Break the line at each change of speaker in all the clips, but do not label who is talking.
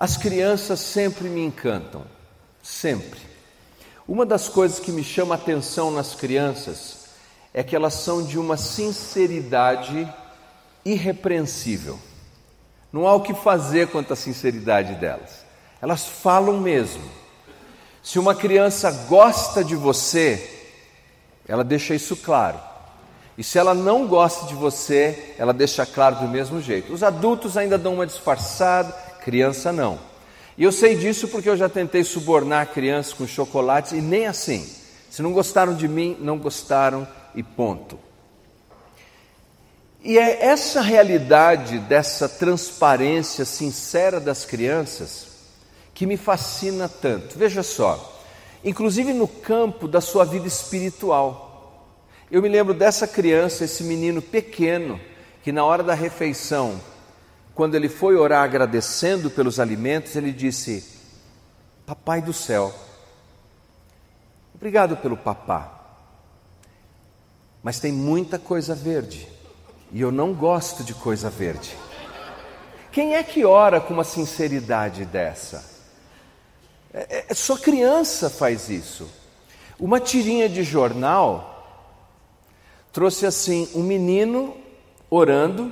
As crianças sempre me encantam, sempre. Uma das coisas que me chama a atenção nas crianças é que elas são de uma sinceridade irrepreensível. Não há o que fazer quanto à sinceridade delas. Elas falam mesmo. Se uma criança gosta de você, ela deixa isso claro. E se ela não gosta de você, ela deixa claro do mesmo jeito. Os adultos ainda dão uma disfarçada, criança não. E eu sei disso porque eu já tentei subornar crianças com chocolates e nem assim. Se não gostaram de mim, não gostaram e ponto. E é essa realidade dessa transparência sincera das crianças que me fascina tanto. Veja só, inclusive no campo da sua vida espiritual. Eu me lembro dessa criança, esse menino pequeno, que na hora da refeição, quando ele foi orar agradecendo pelos alimentos, ele disse: Papai do céu, obrigado pelo papá, mas tem muita coisa verde e eu não gosto de coisa verde. Quem é que ora com uma sinceridade dessa? É, é, só criança faz isso. Uma tirinha de jornal trouxe assim: um menino orando,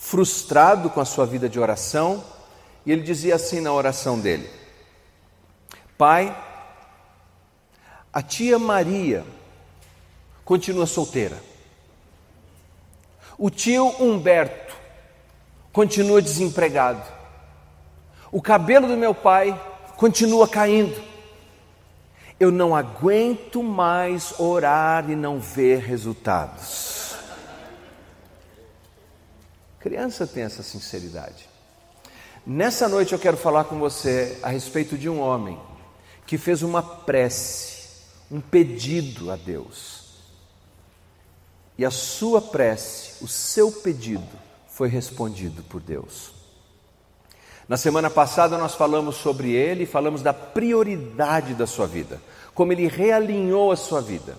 frustrado com a sua vida de oração, e ele dizia assim na oração dele: Pai, a tia Maria continua solteira. O tio Humberto continua desempregado. O cabelo do meu pai continua caindo. Eu não aguento mais orar e não ver resultados. Criança tem essa sinceridade. Nessa noite eu quero falar com você a respeito de um homem que fez uma prece, um pedido a Deus. E a sua prece, o seu pedido, foi respondido por Deus. Na semana passada nós falamos sobre ele, falamos da prioridade da sua vida, como ele realinhou a sua vida.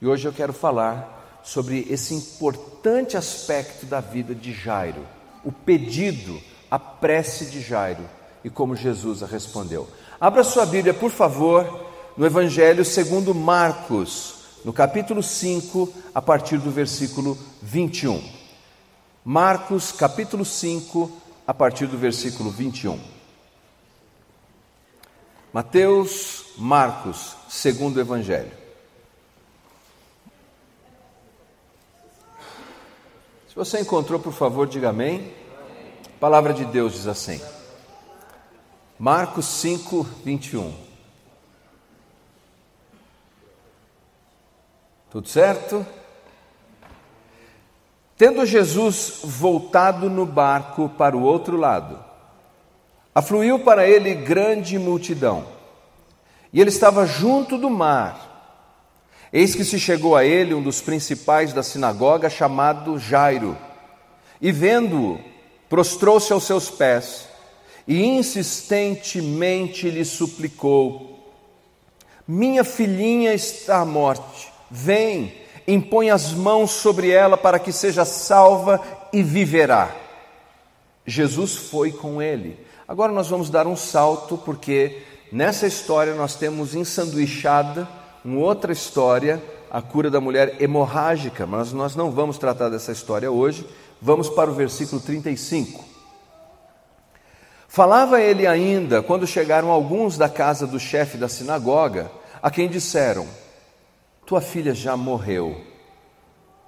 E hoje eu quero falar sobre esse importante aspecto da vida de Jairo, o pedido, a prece de Jairo e como Jesus a respondeu. Abra sua Bíblia, por favor, no Evangelho segundo Marcos, no capítulo 5, a partir do versículo 21. Marcos, capítulo 5, a partir do versículo 21. Mateus, Marcos, segundo Evangelho. Se você encontrou, por favor, diga amém. A palavra de Deus diz assim. Marcos 5, 21. Tudo certo? Tendo Jesus voltado no barco para o outro lado, afluiu para ele grande multidão, e ele estava junto do mar. Eis que se chegou a ele um dos principais da sinagoga, chamado Jairo, e vendo-o, prostrou-se aos seus pés e insistentemente lhe suplicou: Minha filhinha está à morte Vem, impõe as mãos sobre ela para que seja salva e viverá. Jesus foi com ele. Agora nós vamos dar um salto, porque nessa história nós temos ensanduichada uma outra história, a cura da mulher hemorrágica, mas nós não vamos tratar dessa história hoje. Vamos para o versículo 35. Falava ele ainda quando chegaram alguns da casa do chefe da sinagoga, a quem disseram: tua filha já morreu.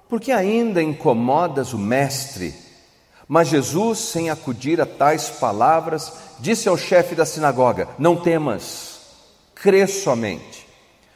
Porque ainda incomodas o Mestre? Mas Jesus, sem acudir a tais palavras, disse ao chefe da sinagoga: Não temas, crê somente.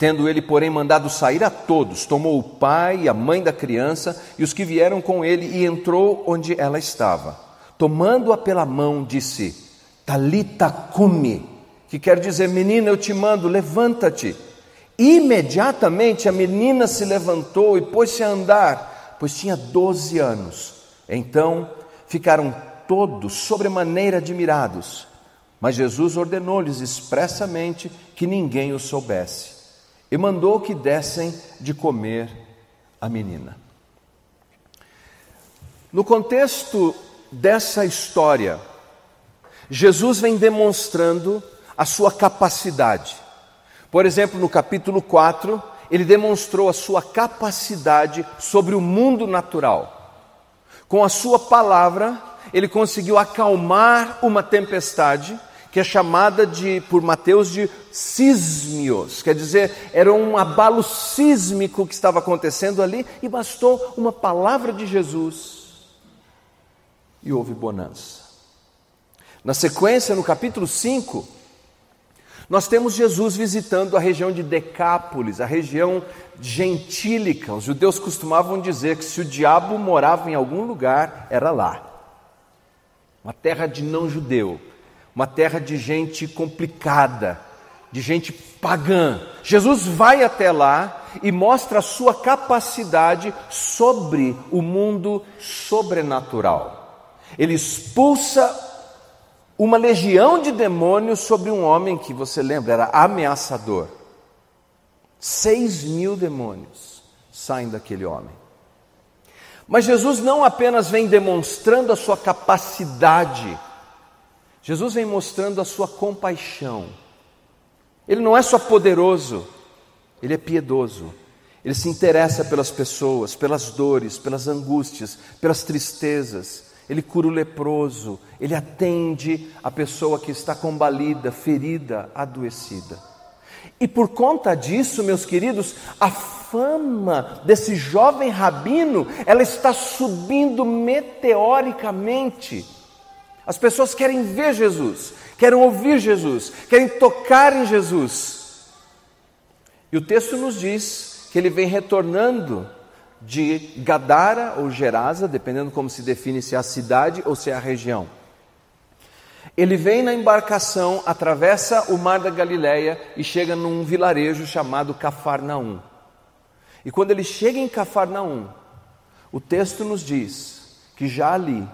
Tendo ele, porém, mandado sair a todos, tomou o pai e a mãe da criança e os que vieram com ele e entrou onde ela estava. Tomando-a pela mão, disse: Talita cumi, que quer dizer, menina, eu te mando, levanta-te. Imediatamente a menina se levantou e pôs-se a andar, pois tinha doze anos. Então ficaram todos sobremaneira admirados. Mas Jesus ordenou-lhes expressamente que ninguém o soubesse, e mandou que dessem de comer a menina. No contexto dessa história, Jesus vem demonstrando a sua capacidade. Por exemplo, no capítulo 4, ele demonstrou a sua capacidade sobre o mundo natural. Com a sua palavra, ele conseguiu acalmar uma tempestade que é chamada de por Mateus de sísmios, quer dizer, era um abalo sísmico que estava acontecendo ali e bastou uma palavra de Jesus e houve bonança. Na sequência, no capítulo 5, nós temos Jesus visitando a região de Decápolis, a região gentílica. Os judeus costumavam dizer que se o diabo morava em algum lugar, era lá. Uma terra de não-judeu, uma terra de gente complicada, de gente pagã. Jesus vai até lá e mostra a sua capacidade sobre o mundo sobrenatural. Ele expulsa uma legião de demônios sobre um homem que você lembra era ameaçador. Seis mil demônios saem daquele homem. Mas Jesus não apenas vem demonstrando a sua capacidade, Jesus vem mostrando a sua compaixão. Ele não é só poderoso, ele é piedoso. Ele se interessa pelas pessoas, pelas dores, pelas angústias, pelas tristezas ele cura o leproso, ele atende a pessoa que está combalida, ferida, adoecida. E por conta disso, meus queridos, a fama desse jovem rabino, ela está subindo meteoricamente. As pessoas querem ver Jesus, querem ouvir Jesus, querem tocar em Jesus. E o texto nos diz que ele vem retornando de Gadara ou Gerasa, dependendo como se define se é a cidade ou se é a região. Ele vem na embarcação, atravessa o mar da Galileia e chega num vilarejo chamado Cafarnaum. E quando ele chega em Cafarnaum, o texto nos diz que já ali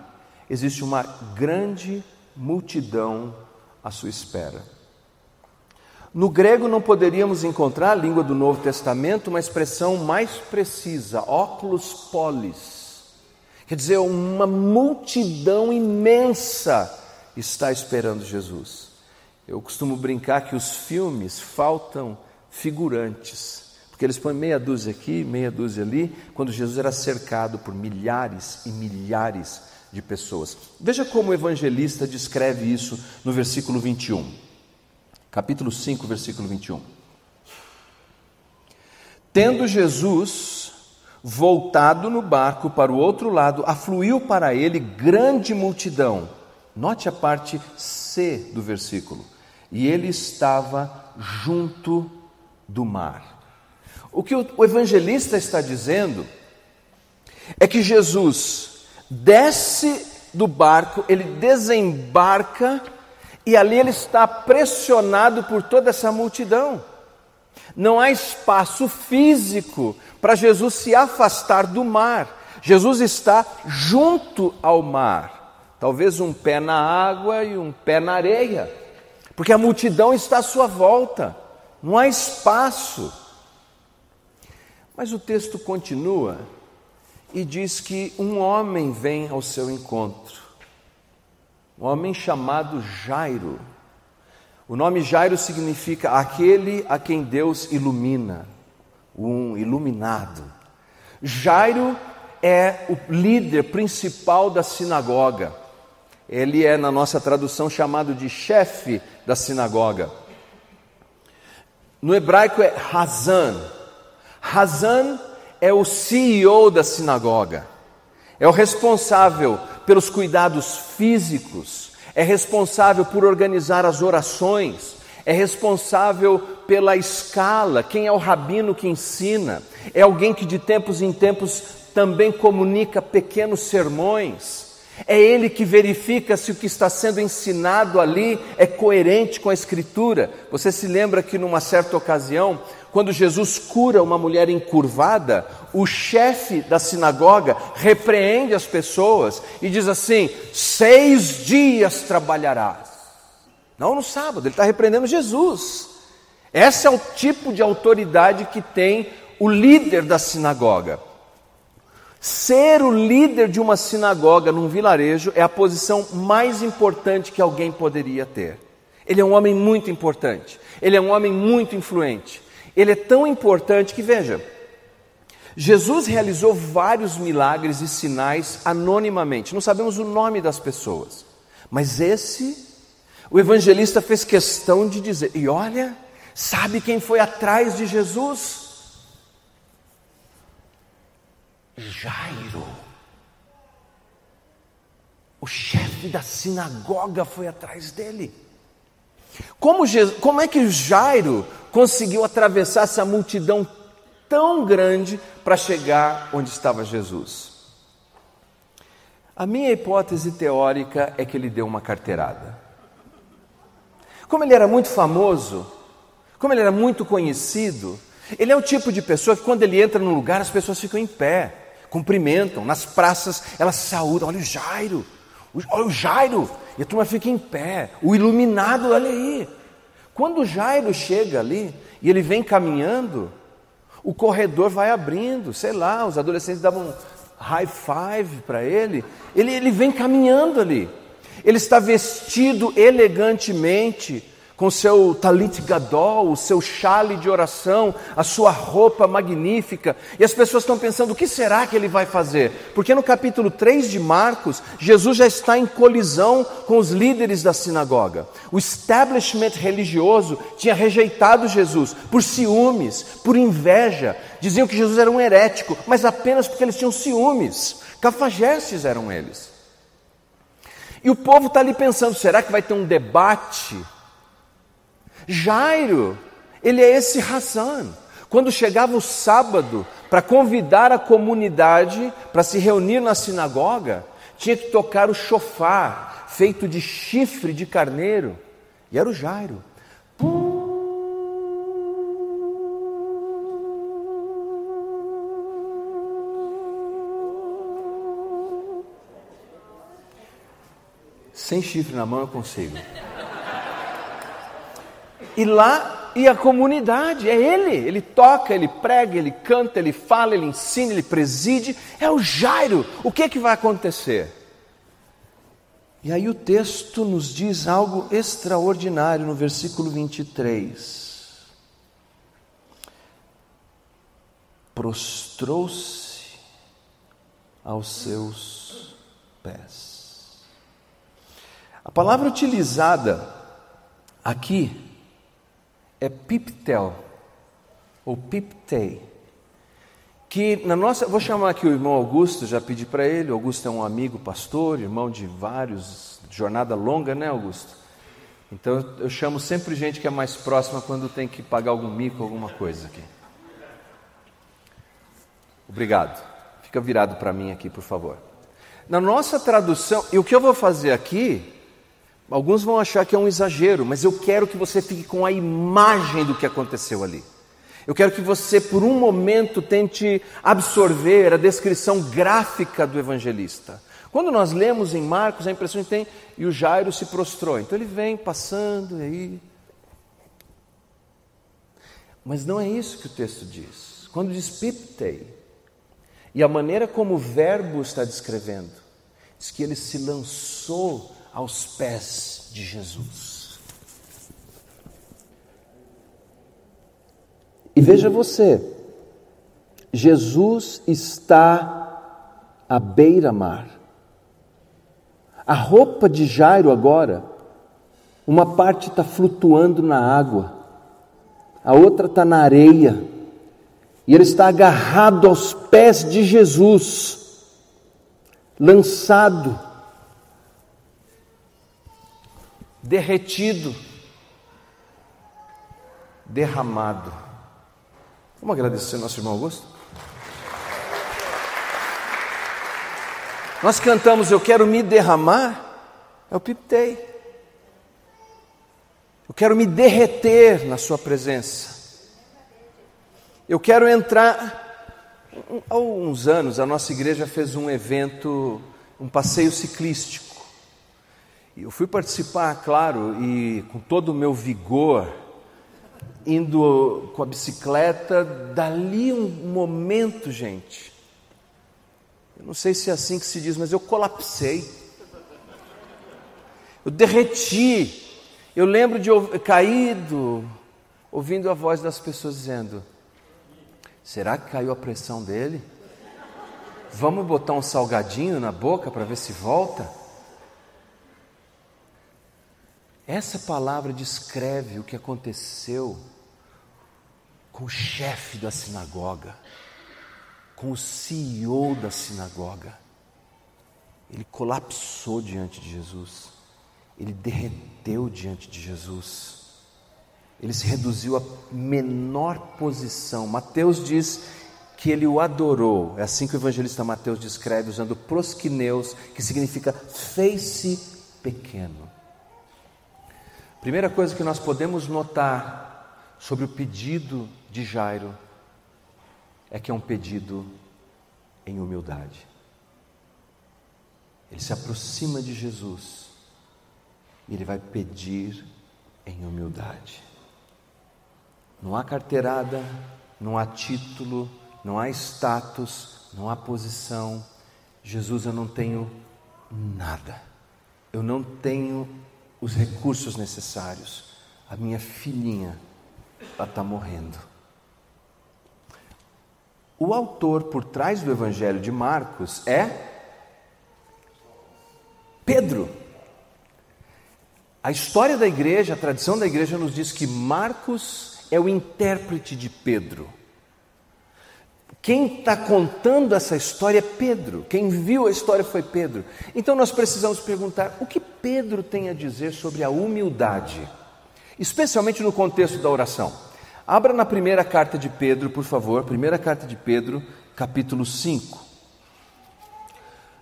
existe uma grande multidão à sua espera. No grego não poderíamos encontrar, língua do Novo Testamento, uma expressão mais precisa, óculos polis. Quer dizer, uma multidão imensa está esperando Jesus. Eu costumo brincar que os filmes faltam figurantes, porque eles põem meia dúzia aqui, meia dúzia ali, quando Jesus era cercado por milhares e milhares de pessoas. Veja como o evangelista descreve isso no versículo 21 capítulo 5, versículo 21. Tendo Jesus voltado no barco para o outro lado, afluiu para ele grande multidão. Note a parte C do versículo. E ele estava junto do mar. O que o evangelista está dizendo é que Jesus desce do barco, ele desembarca e ali ele está pressionado por toda essa multidão. Não há espaço físico para Jesus se afastar do mar. Jesus está junto ao mar, talvez um pé na água e um pé na areia, porque a multidão está à sua volta, não há espaço. Mas o texto continua e diz que um homem vem ao seu encontro um homem chamado Jairo. O nome Jairo significa aquele a quem Deus ilumina, um iluminado. Jairo é o líder principal da sinagoga. Ele é, na nossa tradução, chamado de chefe da sinagoga. No hebraico é Hazan. Hazan é o CEO da sinagoga, é o responsável pelos cuidados físicos, é responsável por organizar as orações, é responsável pela escala, quem é o rabino que ensina, é alguém que de tempos em tempos também comunica pequenos sermões. É ele que verifica se o que está sendo ensinado ali é coerente com a Escritura. Você se lembra que numa certa ocasião, quando Jesus cura uma mulher encurvada, o chefe da sinagoga repreende as pessoas e diz assim: seis dias trabalharás. Não no sábado, ele está repreendendo Jesus. Esse é o tipo de autoridade que tem o líder da sinagoga. Ser o líder de uma sinagoga num vilarejo é a posição mais importante que alguém poderia ter. Ele é um homem muito importante, ele é um homem muito influente. Ele é tão importante que, veja, Jesus realizou vários milagres e sinais anonimamente, não sabemos o nome das pessoas, mas esse, o evangelista fez questão de dizer: e olha, sabe quem foi atrás de Jesus? Jairo. O chefe da sinagoga foi atrás dele. Como, Jesus, como é que Jairo conseguiu atravessar essa multidão tão grande para chegar onde estava Jesus? A minha hipótese teórica é que ele deu uma carteirada. Como ele era muito famoso, como ele era muito conhecido, ele é o tipo de pessoa que quando ele entra num lugar as pessoas ficam em pé cumprimentam, nas praças elas saúdam, olha o Jairo, olha o Jairo, e a turma fica em pé, o iluminado, olha aí. Quando Jairo chega ali e ele vem caminhando, o corredor vai abrindo, sei lá, os adolescentes davam high five para ele, ele, ele vem caminhando ali, ele está vestido elegantemente, com seu talit gadol, o seu chale de oração, a sua roupa magnífica, e as pessoas estão pensando: o que será que ele vai fazer? Porque no capítulo 3 de Marcos, Jesus já está em colisão com os líderes da sinagoga. O establishment religioso tinha rejeitado Jesus por ciúmes, por inveja, diziam que Jesus era um herético, mas apenas porque eles tinham ciúmes, cafajestes eram eles. E o povo está ali pensando: será que vai ter um debate? Jairo, ele é esse Hassan. Quando chegava o sábado para convidar a comunidade para se reunir na sinagoga, tinha que tocar o chofar, feito de chifre de carneiro, e era o Jairo. Sem chifre na mão eu consigo. E lá e a comunidade, é ele. Ele toca, ele prega, ele canta, ele fala, ele ensina, ele preside. É o Jairo. O que, é que vai acontecer? E aí o texto nos diz algo extraordinário no versículo 23. Prostrou-se aos seus pés. A palavra utilizada aqui é piptel, ou piptei, que na nossa, vou chamar aqui o irmão Augusto, já pedi para ele, Augusto é um amigo pastor, irmão de vários, jornada longa, né Augusto? Então eu chamo sempre gente que é mais próxima quando tem que pagar algum mico, alguma coisa aqui. Obrigado. Fica virado para mim aqui, por favor. Na nossa tradução, e o que eu vou fazer aqui Alguns vão achar que é um exagero, mas eu quero que você fique com a imagem do que aconteceu ali. Eu quero que você, por um momento, tente absorver a descrição gráfica do evangelista. Quando nós lemos em Marcos, a impressão que tem, e o Jairo se prostrou. Então ele vem passando aí. Mas não é isso que o texto diz. Quando diz piptei, e a maneira como o verbo está descrevendo, diz que ele se lançou aos pés de Jesus. E veja você, Jesus está à beira-mar. A roupa de Jairo agora, uma parte está flutuando na água, a outra está na areia, e ele está agarrado aos pés de Jesus, lançado, derretido, derramado. Vamos agradecer nosso irmão Augusto? Nós cantamos Eu quero me derramar, o Piptei. Eu quero me derreter na Sua presença. Eu quero entrar. Há uns anos, a nossa igreja fez um evento, um passeio ciclístico. Eu fui participar, claro, e com todo o meu vigor, indo com a bicicleta, dali um momento, gente. Eu não sei se é assim que se diz, mas eu colapsei. Eu derreti eu lembro de caído, ouvindo a voz das pessoas dizendo: Será que caiu a pressão dele? Vamos botar um salgadinho na boca para ver se volta? Essa palavra descreve o que aconteceu com o chefe da sinagoga, com o CEO da sinagoga. Ele colapsou diante de Jesus ele derreteu diante de Jesus. Ele se reduziu à menor posição. Mateus diz que ele o adorou. É assim que o evangelista Mateus descreve, usando prosquineus, que significa fez-se pequeno. Primeira coisa que nós podemos notar sobre o pedido de Jairo é que é um pedido em humildade. Ele se aproxima de Jesus e ele vai pedir em humildade. Não há carteirada, não há título, não há status, não há posição. Jesus, eu não tenho nada. Eu não tenho os recursos necessários. A minha filhinha, está morrendo. O autor por trás do Evangelho de Marcos é Pedro. A história da igreja, a tradição da igreja nos diz que Marcos é o intérprete de Pedro. Quem está contando essa história é Pedro. Quem viu a história foi Pedro. Então nós precisamos perguntar o que Pedro tem a dizer sobre a humildade, especialmente no contexto da oração. Abra na primeira carta de Pedro, por favor, primeira carta de Pedro, capítulo 5.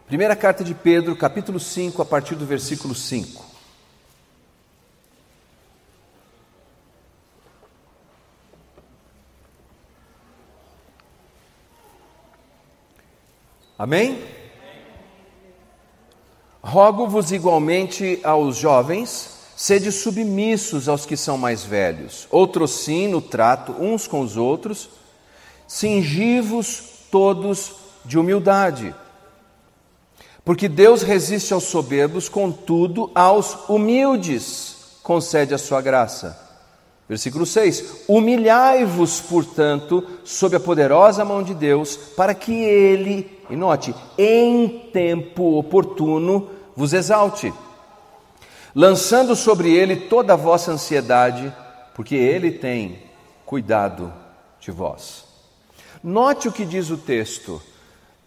Primeira carta de Pedro, capítulo 5, a partir do versículo 5. Amém? Rogo-vos igualmente aos jovens, sede submissos aos que são mais velhos, outros sim no trato uns com os outros, cingivos todos de humildade. Porque Deus resiste aos soberbos, contudo, aos humildes concede a sua graça. Versículo 6: Humilhai-vos, portanto, sob a poderosa mão de Deus, para que Ele, e note, em tempo oportuno, vos exalte, lançando sobre Ele toda a vossa ansiedade, porque Ele tem cuidado de vós. Note o que diz o texto.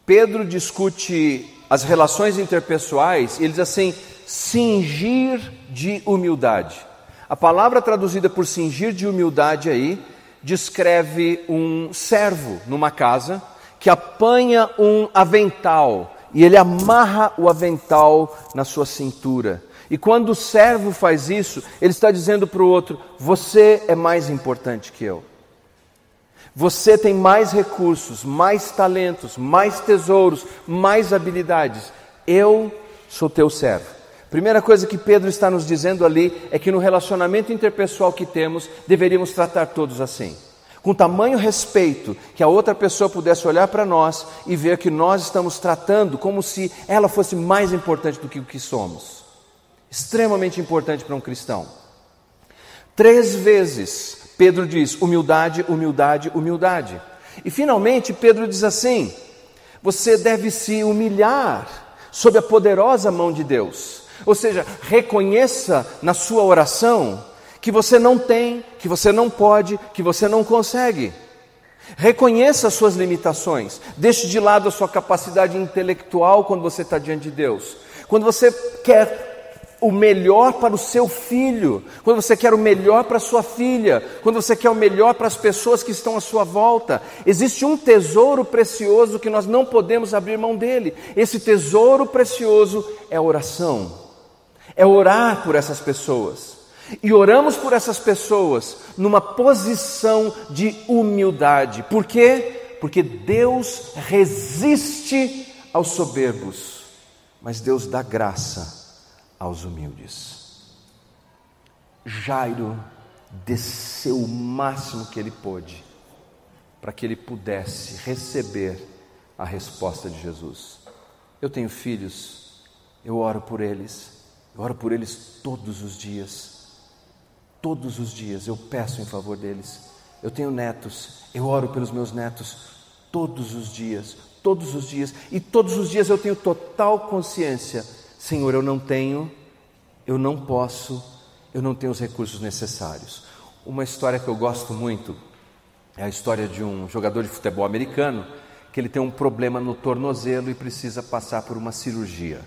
Pedro discute as relações interpessoais, e ele diz assim: cingir de humildade. A palavra traduzida por cingir de humildade aí descreve um servo numa casa que apanha um avental e ele amarra o avental na sua cintura. E quando o servo faz isso, ele está dizendo para o outro: Você é mais importante que eu. Você tem mais recursos, mais talentos, mais tesouros, mais habilidades. Eu sou teu servo. Primeira coisa que Pedro está nos dizendo ali é que no relacionamento interpessoal que temos, deveríamos tratar todos assim. Com tamanho respeito, que a outra pessoa pudesse olhar para nós e ver que nós estamos tratando como se ela fosse mais importante do que o que somos. Extremamente importante para um cristão. Três vezes Pedro diz humildade, humildade, humildade. E finalmente Pedro diz assim: você deve se humilhar sob a poderosa mão de Deus. Ou seja, reconheça na sua oração que você não tem, que você não pode, que você não consegue. Reconheça as suas limitações, deixe de lado a sua capacidade intelectual quando você está diante de Deus. Quando você quer o melhor para o seu filho, quando você quer o melhor para a sua filha, quando você quer o melhor para as pessoas que estão à sua volta, existe um tesouro precioso que nós não podemos abrir mão dele. Esse tesouro precioso é a oração, é orar por essas pessoas. E oramos por essas pessoas numa posição de humildade. Por quê? Porque Deus resiste aos soberbos, mas Deus dá graça aos humildes. Jairo desceu o máximo que ele pôde para que ele pudesse receber a resposta de Jesus. Eu tenho filhos, eu oro por eles, eu oro por eles todos os dias. Todos os dias eu peço em favor deles. Eu tenho netos, eu oro pelos meus netos todos os dias, todos os dias, e todos os dias eu tenho total consciência Senhor, eu não tenho, eu não posso, eu não tenho os recursos necessários. Uma história que eu gosto muito é a história de um jogador de futebol americano que ele tem um problema no tornozelo e precisa passar por uma cirurgia.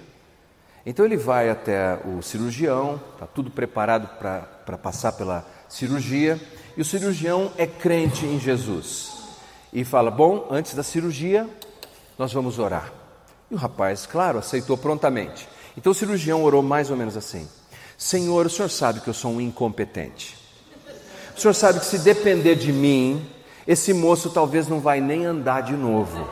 Então ele vai até o cirurgião, está tudo preparado para passar pela cirurgia, e o cirurgião é crente em Jesus. E fala: Bom, antes da cirurgia, nós vamos orar. E o rapaz, claro, aceitou prontamente. Então o cirurgião orou mais ou menos assim: Senhor, o senhor sabe que eu sou um incompetente. O senhor sabe que se depender de mim, esse moço talvez não vai nem andar de novo.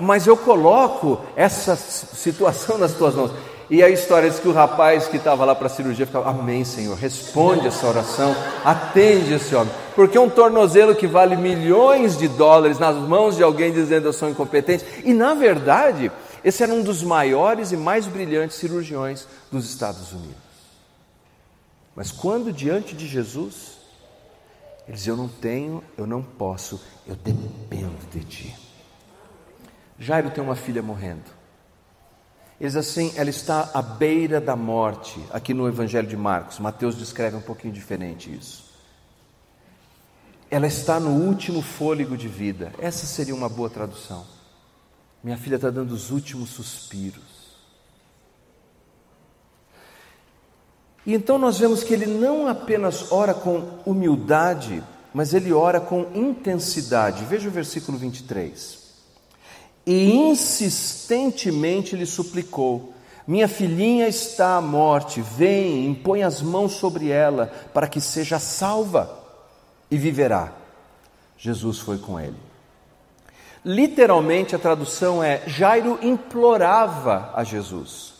Mas eu coloco essa situação nas tuas mãos. E a história diz que o rapaz que estava lá para a cirurgia ficava: Amém, Senhor, responde essa oração, atende esse homem. Porque um tornozelo que vale milhões de dólares nas mãos de alguém dizendo eu sou incompetente. E na verdade, esse era um dos maiores e mais brilhantes cirurgiões dos Estados Unidos. Mas quando diante de Jesus, ele diz: Eu não tenho, eu não posso, eu dependo de ti. Jairo tem uma filha morrendo. Ele diz assim: ela está à beira da morte, aqui no Evangelho de Marcos. Mateus descreve um pouquinho diferente isso. Ela está no último fôlego de vida. Essa seria uma boa tradução. Minha filha está dando os últimos suspiros. E então nós vemos que ele não apenas ora com humildade, mas ele ora com intensidade. Veja o versículo 23. E insistentemente lhe suplicou: Minha filhinha está à morte, vem, impõe as mãos sobre ela, para que seja salva e viverá. Jesus foi com ele. Literalmente a tradução é: Jairo implorava a Jesus.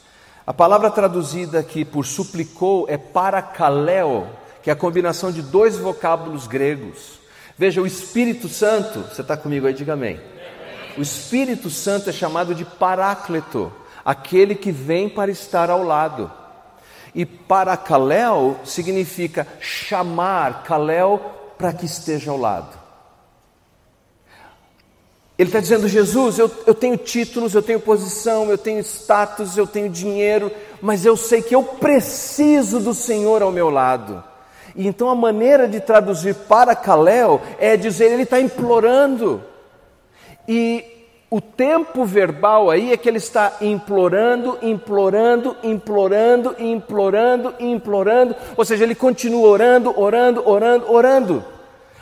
A palavra traduzida aqui por suplicou é parakaleo, que é a combinação de dois vocábulos gregos. Veja, o Espírito Santo, você está comigo aí, diga amém. O Espírito Santo é chamado de paráclito, aquele que vem para estar ao lado. E parakaleo significa chamar, kaleo, para que esteja ao lado. Ele está dizendo: Jesus, eu, eu tenho títulos, eu tenho posição, eu tenho status, eu tenho dinheiro, mas eu sei que eu preciso do Senhor ao meu lado. E então a maneira de traduzir para Kalel é dizer: ele está implorando. E o tempo verbal aí é que ele está implorando, implorando, implorando, implorando, implorando, ou seja, ele continua orando, orando, orando, orando.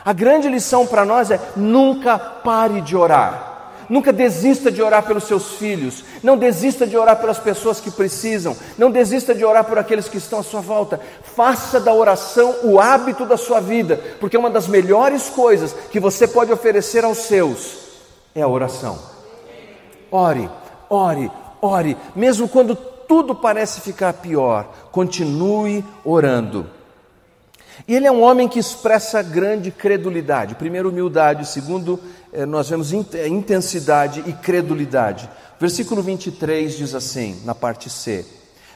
A grande lição para nós é: nunca pare de orar. Nunca desista de orar pelos seus filhos. Não desista de orar pelas pessoas que precisam. Não desista de orar por aqueles que estão à sua volta. Faça da oração o hábito da sua vida, porque uma das melhores coisas que você pode oferecer aos seus é a oração. Ore, ore, ore. Mesmo quando tudo parece ficar pior, continue orando. E ele é um homem que expressa grande credulidade. Primeiro, humildade. Segundo, eh, nós vemos eh, intensidade e credulidade. Versículo 23 diz assim, na parte C: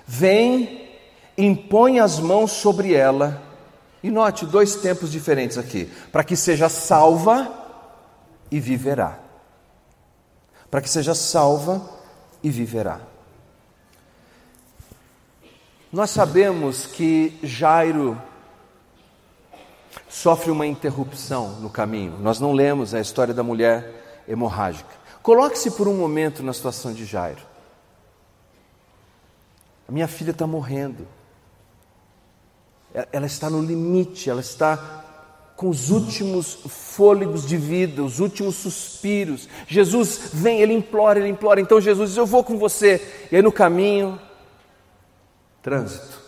Vem, impõe as mãos sobre ela. E note dois tempos diferentes aqui: para que seja salva e viverá. Para que seja salva e viverá. Nós sabemos que Jairo sofre uma interrupção no caminho. Nós não lemos a história da mulher hemorrágica. Coloque-se por um momento na situação de Jairo. A minha filha está morrendo. Ela está no limite, ela está com os últimos fôlegos de vida, os últimos suspiros. Jesus vem, ele implora, ele implora. Então Jesus diz: Eu vou com você. E aí no caminho, trânsito.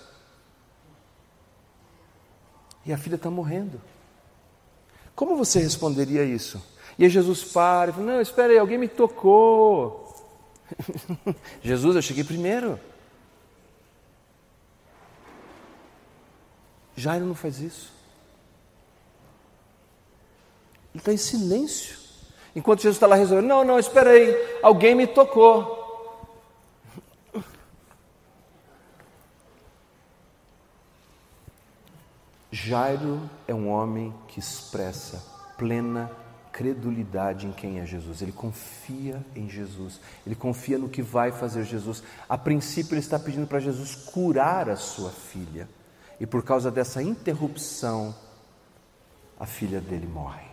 E a filha está morrendo. Como você responderia isso? E aí Jesus para e fala: Não, espera aí, alguém me tocou. Jesus, eu cheguei primeiro. Jairo não faz isso. Ele está em silêncio. Enquanto Jesus está lá resolvendo, não, não, espera aí, alguém me tocou. Jairo é um homem que expressa plena credulidade em quem é Jesus. Ele confia em Jesus. Ele confia no que vai fazer Jesus. A princípio, ele está pedindo para Jesus curar a sua filha. E por causa dessa interrupção, a filha dele morre.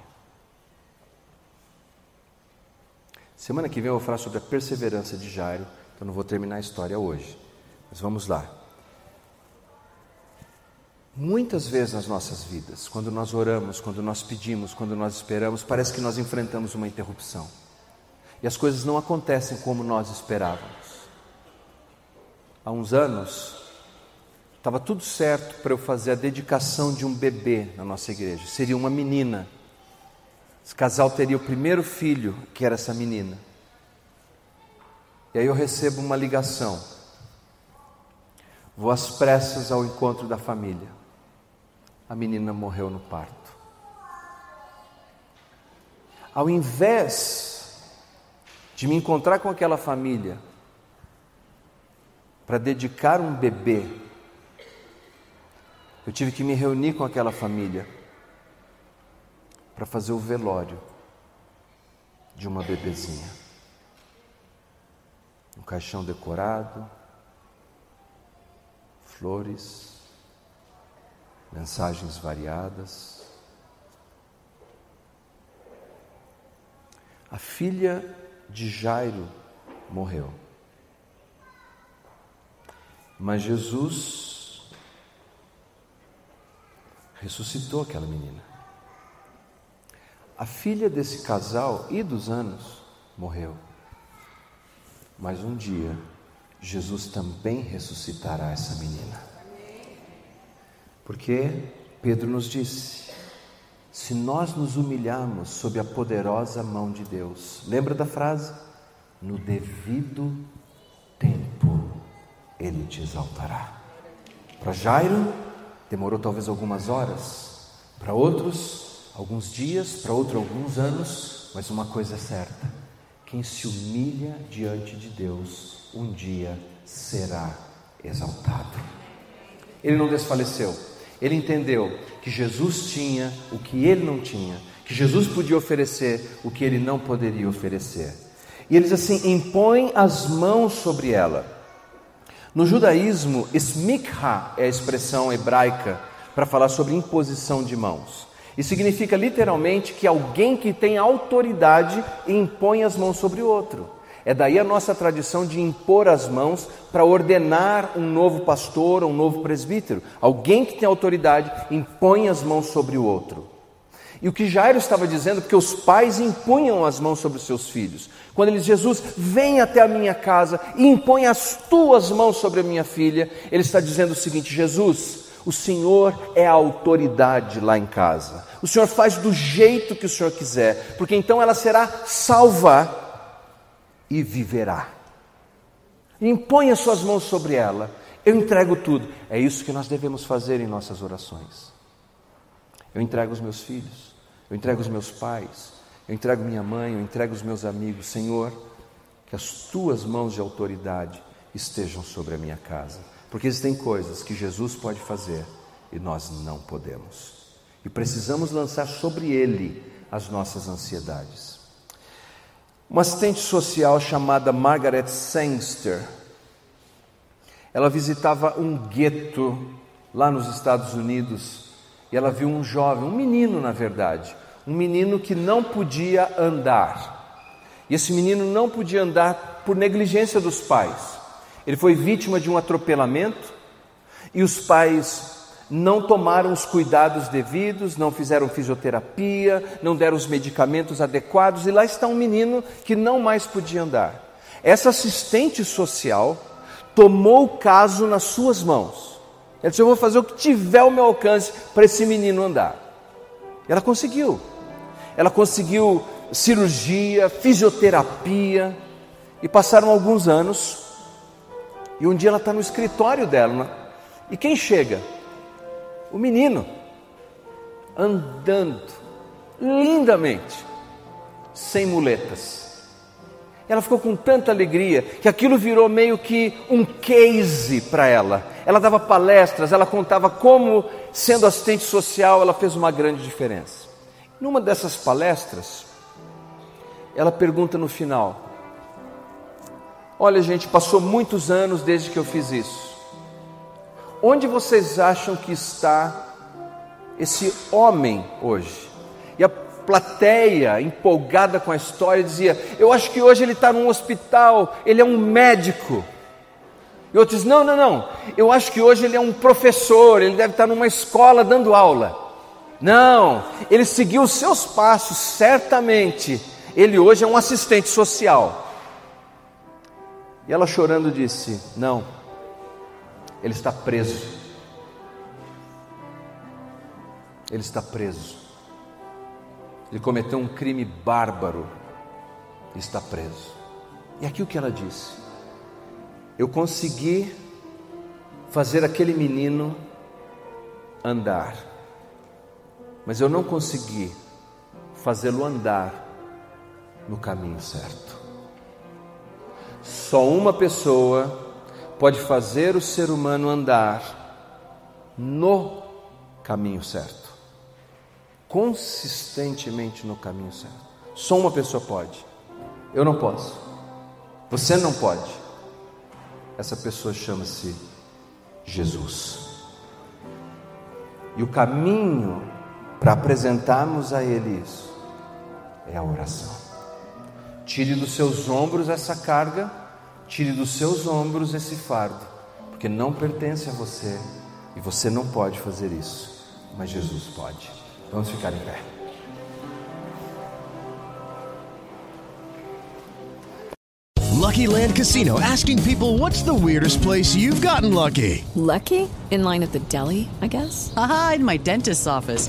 Semana que vem eu vou falar sobre a perseverança de Jairo, então não vou terminar a história hoje. Mas vamos lá. Muitas vezes nas nossas vidas, quando nós oramos, quando nós pedimos, quando nós esperamos, parece que nós enfrentamos uma interrupção. E as coisas não acontecem como nós esperávamos. Há uns anos, estava tudo certo para eu fazer a dedicação de um bebê na nossa igreja. Seria uma menina. Esse casal teria o primeiro filho, que era essa menina. E aí eu recebo uma ligação. Vou às pressas ao encontro da família. A menina morreu no parto. Ao invés de me encontrar com aquela família para dedicar um bebê, eu tive que me reunir com aquela família para fazer o velório de uma bebezinha. Um caixão decorado, flores, mensagens variadas. A filha de Jairo morreu. Mas Jesus ressuscitou aquela menina. A filha desse casal e dos anos morreu. Mas um dia, Jesus também ressuscitará essa menina. Porque Pedro nos disse: se nós nos humilharmos sob a poderosa mão de Deus, lembra da frase? No devido tempo, Ele te exaltará. Para Jairo, demorou talvez algumas horas, para outros, alguns dias, para outro alguns anos, mas uma coisa é certa: quem se humilha diante de Deus, um dia será exaltado. Ele não desfaleceu, ele entendeu que Jesus tinha o que ele não tinha, que Jesus podia oferecer o que ele não poderia oferecer. E eles assim impõem as mãos sobre ela. No judaísmo, smikha é a expressão hebraica para falar sobre imposição de mãos. E significa literalmente que alguém que tem autoridade impõe as mãos sobre o outro. É daí a nossa tradição de impor as mãos para ordenar um novo pastor ou um novo presbítero. Alguém que tem autoridade impõe as mãos sobre o outro. E o que Jairo estava dizendo, porque os pais impunham as mãos sobre os seus filhos. Quando ele diz, Jesus, vem até a minha casa e impõe as tuas mãos sobre a minha filha, ele está dizendo o seguinte: Jesus, o Senhor é a autoridade lá em casa. O Senhor faz do jeito que o Senhor quiser, porque então ela será salva e viverá. Impõe as suas mãos sobre ela. Eu entrego tudo. É isso que nós devemos fazer em nossas orações. Eu entrego os meus filhos, eu entrego os meus pais, eu entrego minha mãe, eu entrego os meus amigos. Senhor, que as tuas mãos de autoridade estejam sobre a minha casa porque existem coisas que Jesus pode fazer e nós não podemos. E precisamos lançar sobre ele as nossas ansiedades. Uma assistente social chamada Margaret Sangster, ela visitava um gueto lá nos Estados Unidos e ela viu um jovem, um menino na verdade, um menino que não podia andar. E esse menino não podia andar por negligência dos pais. Ele foi vítima de um atropelamento e os pais não tomaram os cuidados devidos, não fizeram fisioterapia, não deram os medicamentos adequados, e lá está um menino que não mais podia andar. Essa assistente social tomou o caso nas suas mãos. Ela disse: Eu vou fazer o que tiver ao meu alcance para esse menino andar. Ela conseguiu. Ela conseguiu cirurgia, fisioterapia, e passaram alguns anos. E um dia ela está no escritório dela, né? e quem chega? O menino, andando lindamente, sem muletas. Ela ficou com tanta alegria que aquilo virou meio que um case para ela. Ela dava palestras, ela contava como, sendo assistente social, ela fez uma grande diferença. Numa dessas palestras, ela pergunta no final: Olha, gente, passou muitos anos desde que eu fiz isso. Onde vocês acham que está esse homem hoje? E a plateia, empolgada com a história, dizia: Eu acho que hoje ele está num hospital, ele é um médico. E outros: Não, não, não, eu acho que hoje ele é um professor, ele deve estar numa escola dando aula. Não, ele seguiu os seus passos, certamente. Ele hoje é um assistente social. E ela chorando disse: Não, ele está preso. Ele está preso. Ele cometeu um crime bárbaro. Está preso. E aqui o que ela disse? Eu consegui fazer aquele menino andar, mas eu não consegui fazê-lo andar no caminho certo. Só uma pessoa pode fazer o ser humano andar no caminho certo, consistentemente no caminho certo. Só uma pessoa pode. Eu não posso. Você não pode. Essa pessoa chama-se Jesus. E o caminho para apresentarmos a Ele isso é a oração. Tire dos seus ombros essa carga Tire dos seus ombros esse fardo, porque não pertence a você e você não pode fazer isso, mas Jesus pode. Vamos ficar em pé.
Lucky Land Casino asking people what's the weirdest place you've gotten lucky?
Lucky? In line at the deli, I guess?
Aha, in my dentist's office.